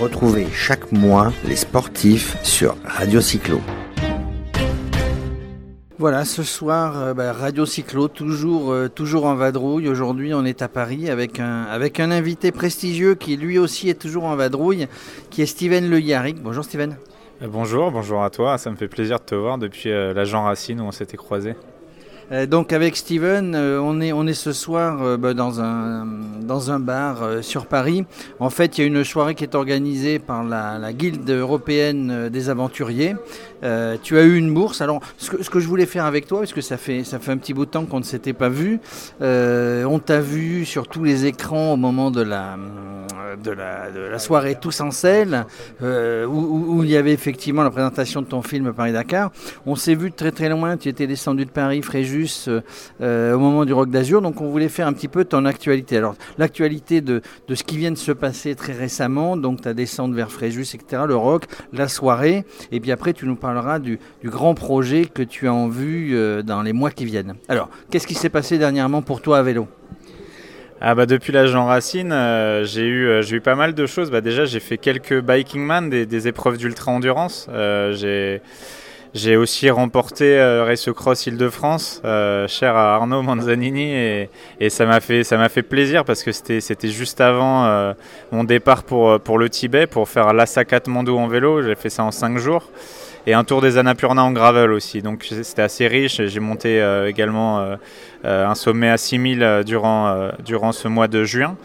Retrouvez chaque mois les sportifs sur Radio Cyclo. Voilà, ce soir, euh, bah, Radio Cyclo, toujours, euh, toujours en vadrouille. Aujourd'hui, on est à Paris avec un, avec un invité prestigieux qui lui aussi est toujours en vadrouille, qui est Steven Le Yarrick. Bonjour Steven. Euh, bonjour, bonjour à toi. Ça me fait plaisir de te voir depuis la Jean Racine où on s'était croisés. Euh, donc avec Steven, euh, on, est, on est ce soir euh, bah, dans, un, dans un bar sur Paris. En fait, il y a une soirée qui est organisée par la, la Guilde européenne des aventuriers. tu as eu une bourse. Alors, ce que, ce que, je voulais faire avec toi, parce que ça fait, ça fait un petit bout de temps qu'on ne s'était pas vu, on t'a vu sur tous les écrans au moment de la, de la, soirée Tous en selle, où, où, il y avait effectivement la présentation de ton film Paris-Dakar. On s'est vu de très très loin. Tu étais descendu de Paris, Fréjus euh, au moment du Rock d'Azur. Donc on voulait faire un petit peu ton actualité. Alors l'actualité de, de, ce qui vient de se passer très récemment, donc ta descente vers Fréjus, etc., le rock, la soirée, et puis après tu nous parleras du, du grand projet que tu as en vue euh, dans les mois qui viennent. Alors, qu'est-ce qui s'est passé dernièrement pour toi à vélo? Ah bah depuis la Jean Racine, euh, j'ai eu, euh, eu pas mal de choses. Bah déjà j'ai fait quelques biking man, des, des épreuves d'ultra endurance. Euh, j'ai j'ai aussi remporté euh, Race Cross Île-de-France, euh, cher à Arnaud Manzanini, et, ça m'a fait, fait plaisir parce que c'était, juste avant euh, mon départ pour, le Tibet, pour faire l'Assa Katmandou en vélo. J'ai fait ça en 5 jours et un tour des Annapurna en gravel aussi. Donc c'était assez riche. J'ai monté euh, également euh, euh, un sommet à 6000 durant, durant ce mois de juin.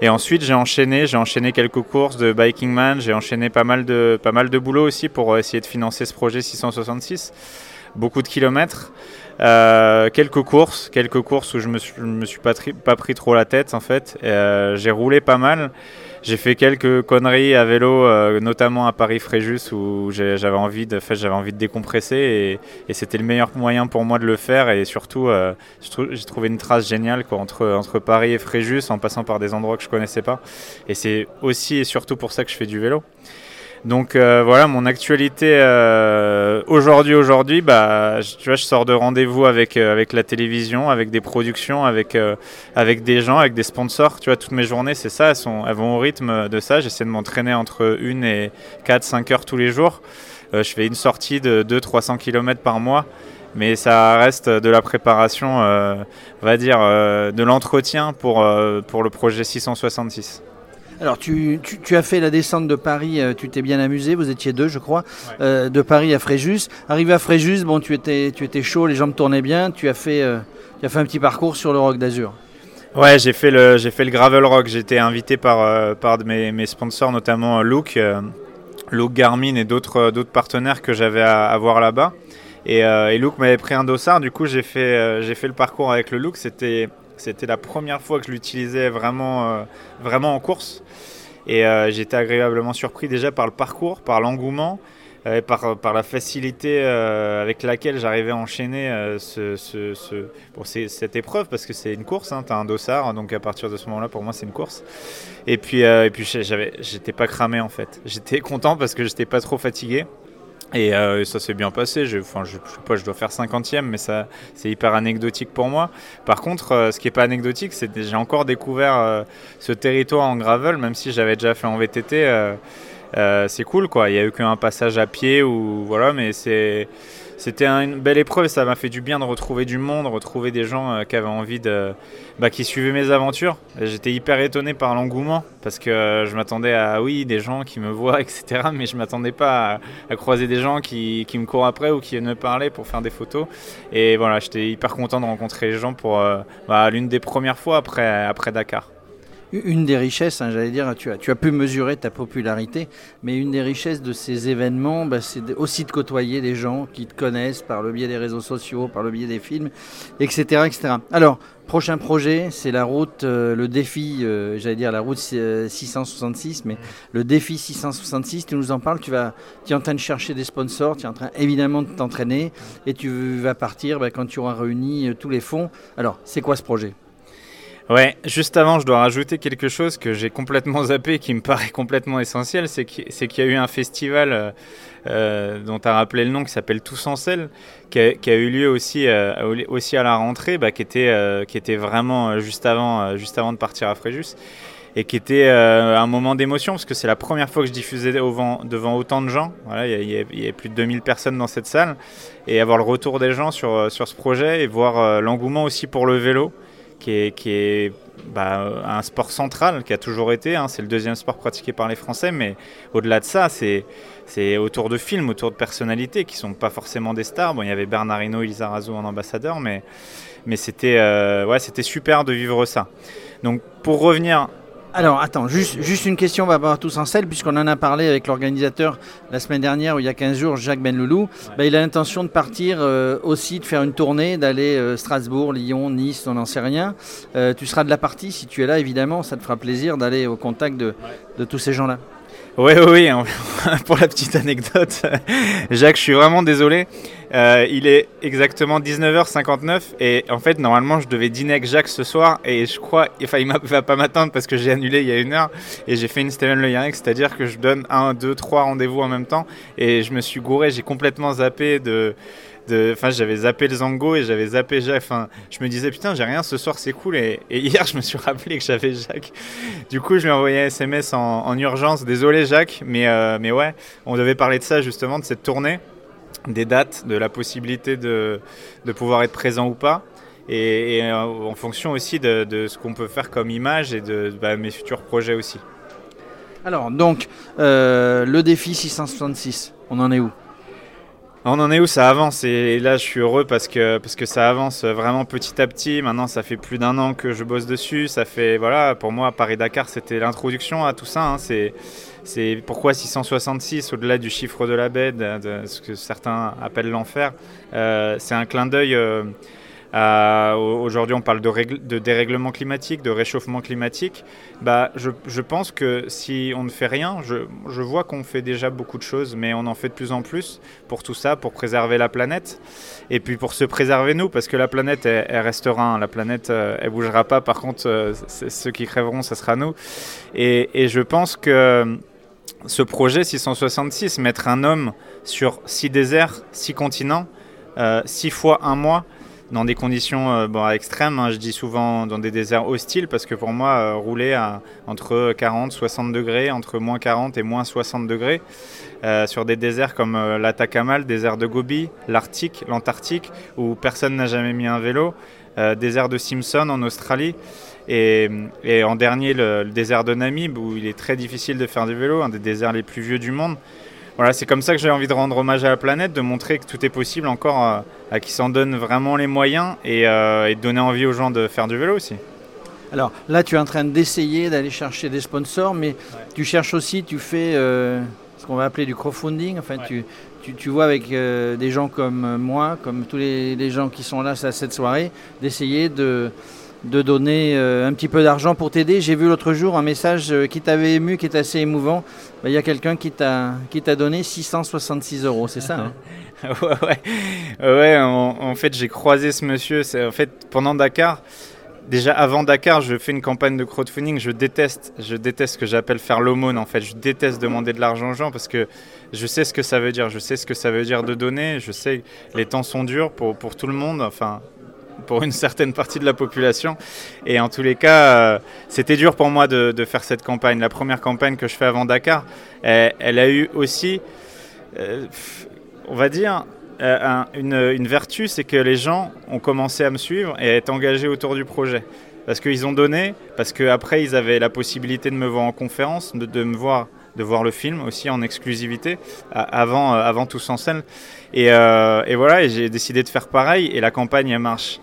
Et ensuite j'ai enchaîné, j'ai enchaîné quelques courses de Biking Man, j'ai enchaîné pas mal de, pas mal de boulot aussi pour essayer de financer ce projet 666. Beaucoup de kilomètres. Quelques courses, quelques courses où je me suis, me suis pas, pas, pris trop la tête en fait. J'ai roulé pas mal. J'ai fait quelques conneries à vélo, euh, notamment à Paris-Fréjus où j'avais envie de, fait, j'avais envie de décompresser et, c'était le meilleur moyen pour moi de le faire et surtout euh, j'ai trouvé une trace géniale quoi, entre, entre Paris et Fréjus en passant par des endroits que je connaissais pas et c'est aussi et surtout pour ça que je fais du vélo. Donc euh, voilà, mon actualité euh, aujourd'hui, aujourd'hui, bah, tu je sors de rendez-vous avec, euh, avec la télévision, avec des productions, avec, des gens, avec des sponsors. Tu vois, toutes mes journées, c'est ça, elles, vont au rythme de ça. J'essaie de m'entraîner entre 1 et 4-5 heures tous les jours. Je fais une sortie de 200-300 km par mois mais ça reste de la préparation, on va dire, de l'entretien pour, pour le projet 666. Alors, tu, tu, tu, as fait la descente de Paris, euh, tu t'es bien amusé, vous étiez deux, je crois, ouais. euh, de Paris à Fréjus. Arrivé à Fréjus, bon, tu étais, tu étais chaud, les jambes tournaient bien, tu as fait, euh, tu as fait un petit parcours sur le Rock d'Azur. Ouais, j'ai fait le j'ai fait le gravel rock. J'ai été invité par euh, par mes, mes sponsors, notamment Look, euh, Look Garmin et d'autres d'autres partenaires que j'avais à, à, voir là-bas. Et, euh, et Look m'avait pris un dossard. Du coup, j'ai fait j'ai fait le parcours avec le Look. C'était c'était la première fois que je l'utilisais vraiment, euh, vraiment en course. Et euh, j'étais agréablement surpris déjà par le parcours, par l'engouement, euh, par, par la facilité avec laquelle j'arrivais à enchaîner cette épreuve, parce que c'est une course, hein, tu as un dossard, donc à partir de ce moment-là, pour moi, c'est une course. Et puis, euh, et puis j'étais pas cramé en fait. J'étais content parce que j'étais pas trop fatigué. Et euh, ça s'est bien passé. Je, enfin, je, je, sais pas, je dois faire 50e, mais ça, c'est hyper anecdotique pour moi. Par contre, euh, ce qui est pas anecdotique, c'est que j'ai encore découvert euh, ce territoire en gravel, même si j'avais déjà fait en VTT. Euh, c'est cool, quoi. Il y a eu qu'un passage à pied ou voilà, mais c'est c'était une belle épreuve et ça m'a fait du bien de retrouver du monde, retrouver des gens euh, qui avaient envie de. Bah, qui suivaient mes aventures. J'étais hyper étonné par l'engouement parce que euh, je m'attendais à, oui, des gens qui me voient, etc. Mais je m'attendais pas à, croiser des gens qui, me courent après ou qui viennent me parler pour faire des photos. Et voilà, j'étais hyper content de rencontrer les gens pour bah, l'une des premières fois après, après Dakar une des richesses, hein, j'allais dire, tu as, pu mesurer ta popularité, mais une des richesses de ces événements, bah, c'est aussi de côtoyer des gens qui te connaissent par le biais des réseaux sociaux, par le biais des films, etc. Alors, prochain projet, c'est la route, euh, le défi, euh, j'allais dire la route 666, mais le défi 666, tu nous en parles, tu, vas, tu es en train de chercher des sponsors, tu es en train évidemment de t'entraîner, et tu vas partir bah, quand tu auras réuni euh, tous les fonds. Alors, c'est quoi ce projet? Ouais, juste avant, je dois rajouter quelque chose que j'ai complètement zappé et qui me paraît complètement essentiel, c'est qu'il qu y a eu un festival euh, euh dont tu as rappelé le nom qui s'appelle Tous en selle, qui a, eu lieu aussi, euh, aussi à la rentrée, bah, qui, était, qui était vraiment juste avant, juste avant de partir à Fréjus. et qui était un moment d'émotion parce que c'est la première fois que je diffusais devant, devant autant de gens. Voilà, il y, y, a plus de 2000 personnes dans cette salle et avoir le retour des gens sur, sur ce projet et voir l'engouement aussi pour le vélo qui est, bah, un sport central qui a toujours été. Hein. c'est le deuxième sport pratiqué par les Français, mais au-delà de ça, c'est c'est autour de films, autour de personnalités qui sont pas forcément des stars. Bon, il y avait Bernard Hinault, Elisa Razou en ambassadeur, mais mais c'était euh, ouais, c'était super de vivre ça. Donc pour revenir alors, attends, juste, juste une question, on va avoir tous en selle, puisqu'on en a parlé avec l'organisateur la semaine dernière, ou il y a 15 jours, Jacques Benloulou. Bah, il a l'intention de partir euh, aussi, de faire une tournée, d'aller euh, Strasbourg, Lyon, Nice, on n'en sait rien. Euh, tu seras de la partie, si tu es là, évidemment, ça te fera plaisir d'aller au contact de, de tous ces gens-là. Oui, oui, oui. Pour la petite anecdote, Jacques, je suis vraiment désolé. Euh, il est exactement 19h59 et en fait, normalement, je devais dîner avec Jacques ce soir et je crois, enfin, il ne va pas m'attendre parce que j'ai annulé il y a une heure et j'ai fait une Steven Le Yarrick, c'est-à-dire que je donne un, deux, trois rendez-vous en même temps et je me suis gouré, j'ai complètement zappé de Enfin, j'avais zappé le Zango et j'avais zappé Jacques. Enfin, je me disais, putain, j'ai rien ce soir, c'est cool. Et, hier, je me suis rappelé que j'avais Jacques. Du coup, je lui ai envoyé un SMS en, urgence. Désolé, Jacques, mais, euh, mais ouais, on devait parler de ça justement, de cette tournée, des dates, de la possibilité de, de pouvoir être présent ou pas. Et, euh, en fonction aussi de, de ce qu'on peut faire comme image et de bah, mes futurs projets aussi. Alors, donc, euh, le défi 666, on en est où? On en est où ça avance et là je suis heureux parce que, ça avance vraiment petit à petit. Maintenant ça fait plus d'un an que je bosse dessus. Ça fait voilà pour moi Paris-Dakar c'était l'introduction à tout ça. Hein. C'est, c'est pourquoi 666 au-delà du chiffre de la baie, de, ce que certains appellent l'enfer. Euh, c'est un clin d'œil. Euh, euh, aujourd'hui, on parle de, dérèglement climatique, de réchauffement climatique. Bah, je, pense que si on ne fait rien, je, vois qu'on fait déjà beaucoup de choses, mais on en fait de plus en plus pour tout ça, pour préserver la planète et puis pour se préserver nous, parce que la planète, elle, restera. Hein. La planète, euh, elle bougera pas. Par contre, euh, ceux qui crèveront, ce sera nous. Et je pense que ce projet 666, mettre un homme sur six déserts, six continents, six fois un mois, dans des conditions euh, extrêmes. Hein, je dis souvent dans des déserts hostiles parce que pour moi, euh, rouler entre 40, 60 degrés, entre moins 40 et moins 60 degrés, euh, sur des déserts comme l'Atacama, le désert de Gobi, l'Arctique, l'Antarctique, où personne n'a jamais mis un vélo, désert de Simpson en Australie. Et, et en dernier, le, le, désert de Namib, où il est très difficile de faire du vélo, un des déserts les plus vieux du monde. Voilà, c'est comme ça que j'ai envie de rendre hommage à la planète, de montrer que tout est possible encore euh, à qui s'en donne vraiment les moyens euh, et, de donner envie aux gens de faire du vélo aussi. Alors là, tu es en train d'essayer d'aller chercher des sponsors, mais tu cherches aussi, tu fais euh, ce qu'on va appeler du crowdfunding. Enfin, tu, tu, vois avec des gens comme moi, comme tous les, les gens qui sont là à cette soirée, d'essayer de de donner euh, un petit peu d'argent pour t'aider. J'ai vu l'autre jour un message euh, qui t'avait ému, qui est assez émouvant. Bah, il y a quelqu'un qui t'a donné 666 euros, c'est ça hein Ouais, ouais. en, fait, j'ai croisé ce monsieur. En fait, pendant Dakar, déjà avant Dakar, je fais une campagne de crowdfunding. Je déteste, je déteste ce que j'appelle faire l'aumône. En fait, je déteste demander de l'argent aux gens parce que je sais ce que ça veut dire. Je sais ce que ça veut dire de donner. Je sais les temps sont durs pour, pour tout le monde. Enfin, pour une certaine partie de la population. Et en tous les cas, euh, c'était dur pour moi de, faire cette campagne. La première campagne que je fais avant Dakar, elle, a eu aussi, euh, on va dire, euh, une, vertu, c'est que les gens ont commencé à me suivre et à être engagés autour du projet. Parce qu'ils ont donné, parce qu'après ils avaient la possibilité de me voir en conférence, de, me voir de voir le film aussi en exclusivité avant, avant tous en scène. Et, voilà, j'ai décidé de faire pareil et la campagne elle marche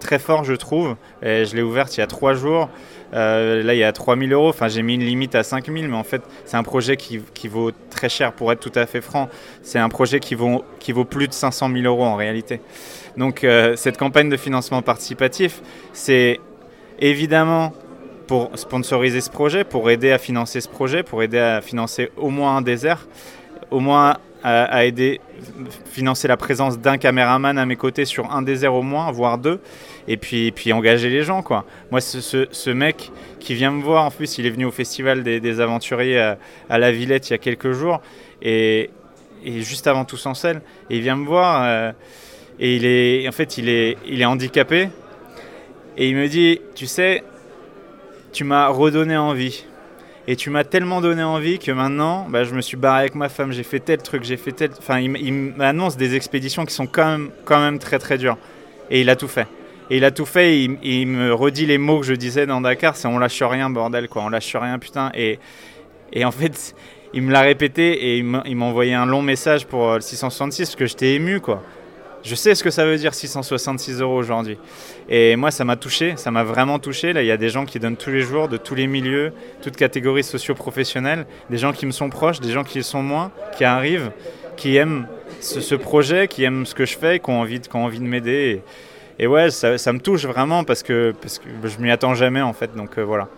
très fort, je trouve. Et je l'ai ouverte il y a trois jours. Euh, là, il y a 3000 euros. Enfin, j'ai mis une limite à 5000, mais en fait, c'est un projet qui, vaut très cher, pour être tout à fait franc. C'est un projet qui vaut, qui vaut plus de 500 000 euros en réalité. Donc, euh, cette campagne de financement participatif, c'est évidemment pour sponsoriser ce projet, pour aider à financer ce projet, pour aider à financer au moins un désert, au moins à, aider, financer la présence d'un caméraman à mes côtés sur un désert au moins, voire deux, et puis, puis engager les gens. Quoi. Moi, ce, ce, mec qui vient me voir, en plus, il est venu au Festival des, Aventuriers à, la Villette il y a quelques jours, et, et juste avant tous en selle, et il vient me voir, euh, et il est, en fait, il est, il est handicapé, et il me dit, tu sais, tu m'as redonné envie. Et tu m'as tellement donné envie que maintenant, bah, je me suis barré avec ma femme, j'ai fait tel truc, j'ai fait tel. Enfin, il, m'annonce des expéditions qui sont quand même, quand même très très dures. Et il a tout fait. Et il a tout fait, il, me redit les mots que je disais dans Dakar, c'est on lâche rien, bordel, quoi, on lâche rien, putain. Et, et en fait, il me l'a répété et il m'a envoyé un long message pour le 666 parce que j'étais ému, quoi. Je sais ce que ça veut dire 666 euros aujourd'hui. Et moi, ça m'a touché, ça m'a vraiment touché. Là, il y a des gens qui donnent tous les jours, de tous les milieux, toutes catégories socio-professionnelles, des gens qui me sont proches, des gens qui sont moins, qui arrivent, qui aiment ce, projet, qui aiment ce que je fais, qui ont envie de, envie de m'aider. Et, ouais, ça, me touche vraiment parce que, parce que je m'y attends jamais en fait. Donc euh, voilà.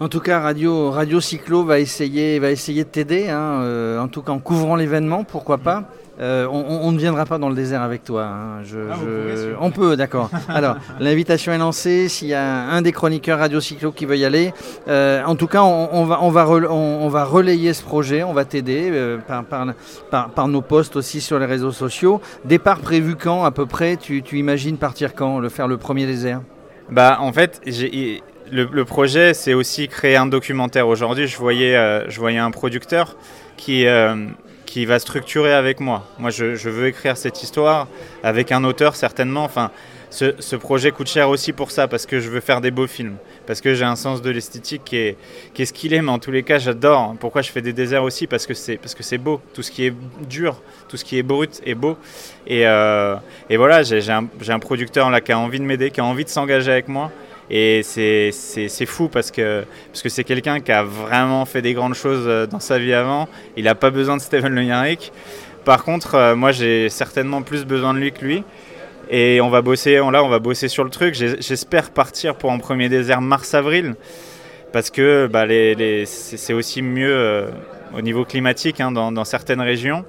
En tout cas, Radio, Radio Cyclo va essayer, va essayer de t'aider, hein, euh, en tout cas en couvrant l'événement, pourquoi pas. Euh, on, ne viendra pas dans le désert avec toi. Hein. Ah, on peut, d'accord. Alors, l'invitation est lancée. S'il y a un des chroniqueurs Radio Cyclo qui veut y aller, euh, en tout cas, on, va, on, va on, va relayer ce projet. On va t'aider euh, par, par, nos posts aussi sur les réseaux sociaux. Départ prévu quand à peu près? Tu, imagines partir quand Le faire le premier désert? Bah, en fait, le, le, projet, c'est aussi créer un documentaire. Aujourd'hui, je voyais, je voyais un producteur qui qui va structurer avec moi. Moi, je, veux écrire cette histoire avec un auteur certainement. Enfin, ce, projet coûte cher aussi pour ça, parce que je veux faire des beaux films, parce que j'ai un sens de l'esthétique qui est, ce qu'il est, mais en tous les cas, j'adore. Pourquoi je fais des déserts aussi? Parce que c'est parce que c'est beau. Tout ce qui est dur, tout ce qui est brut est beau. Et, euh, voilà, j'ai un, un, producteur là qui a envie de m'aider, qui a envie de s'engager avec moi. Et c'est fou parce que c'est parce que quelqu'un qui a vraiment fait des grandes choses euh, dans sa vie avant. Il n'a pas besoin de Steven Le Par contre, euh, moi j'ai certainement plus besoin de lui que lui. Et on va bosser, là, on va bosser sur le truc. J'espère partir pour un premier désert mars-avril. Parce que bah, c'est aussi mieux euh, au niveau climatique hein, dans certaines régions.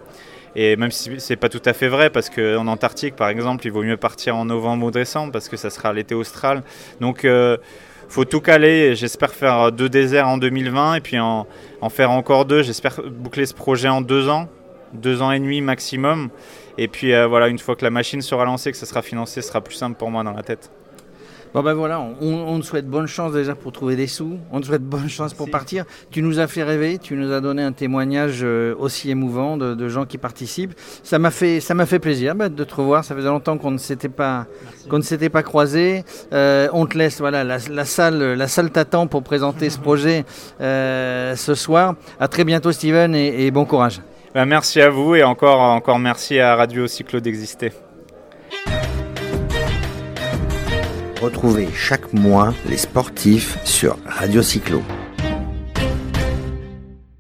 Et même si c'est pas tout à fait vrai, parce qu'en Antarctique, par exemple, il vaut mieux partir en novembre ou décembre, parce que ça sera l'été austral. Donc, euh, faut tout caler. J'espère faire deux déserts en 2020 et puis en, en faire encore deux. J'espère boucler ce projet en deux ans, deux ans et demi maximum. Et puis euh, voilà, une fois que la machine sera lancée, que ça sera financé, ce sera plus simple pour moi dans la tête. Bon ben voilà, on, te souhaite bonne chance déjà pour trouver des sous, on te souhaite bonne chance pour partir. Tu nous as fait rêver, tu nous as donné un témoignage euh, aussi émouvant de, gens qui participent. Ça m'a fait, ça m'a fait plaisir bah, de te revoir. Ça faisait longtemps qu'on ne s'était pas, qu'on ne s'était pas croisés. Euh, on te laisse, voilà, la, salle, la salle t'attend pour présenter ce projet euh, ce soir. À très bientôt, Steven, et, bon courage. Ben, merci à vous et encore, encore merci à Radio Cyclo d'exister. Retrouvez chaque mois les sportifs sur Radio Cyclo.